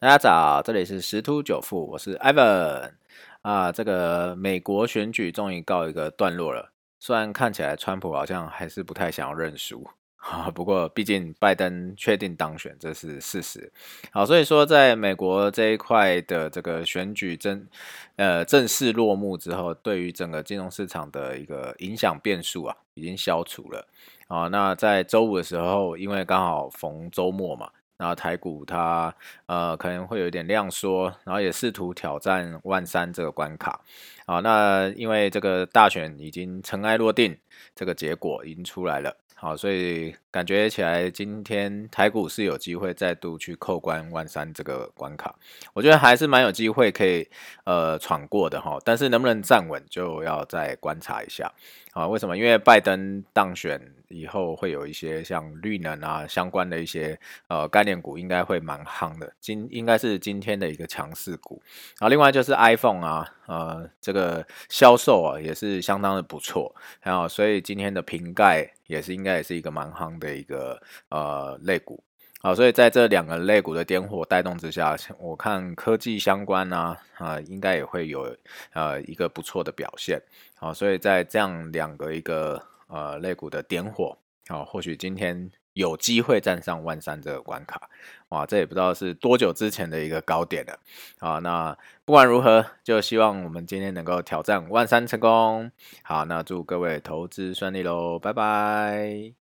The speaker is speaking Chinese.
大家早，这里是十突九富，我是 Ivan 啊。这个美国选举终于告一个段落了，虽然看起来川普好像还是不太想要认输啊，不过毕竟拜登确定当选，这是事实。好，所以说在美国这一块的这个选举正呃正式落幕之后，对于整个金融市场的一个影响变数啊，已经消除了啊。那在周五的时候，因为刚好逢周末嘛。然后台股它呃可能会有一点量缩，然后也试图挑战万三这个关卡，啊，那因为这个大选已经尘埃落定，这个结果已经出来了。好，所以感觉起来今天台股是有机会再度去扣关万三这个关卡，我觉得还是蛮有机会可以呃闯过的哈，但是能不能站稳就要再观察一下啊？为什么？因为拜登当选以后会有一些像绿能啊相关的一些呃概念股应该会蛮夯的，今应该是今天的一个强势股啊。另外就是 iPhone 啊，呃，这个销售啊也是相当的不错，然后所以今天的瓶盖。也是应该也是一个蛮夯的一个呃类股，好，所以在这两个类股的点火带动之下，我看科技相关啊啊应该也会有呃一个不错的表现，好，所以在这样两个一个呃肋骨的点火，好，或许今天有机会站上万三这个关卡，哇，这也不知道是多久之前的一个高点了，啊，那不管如何，就希望我们今天能够挑战万三成功。好，那祝各位投资顺利喽，拜拜。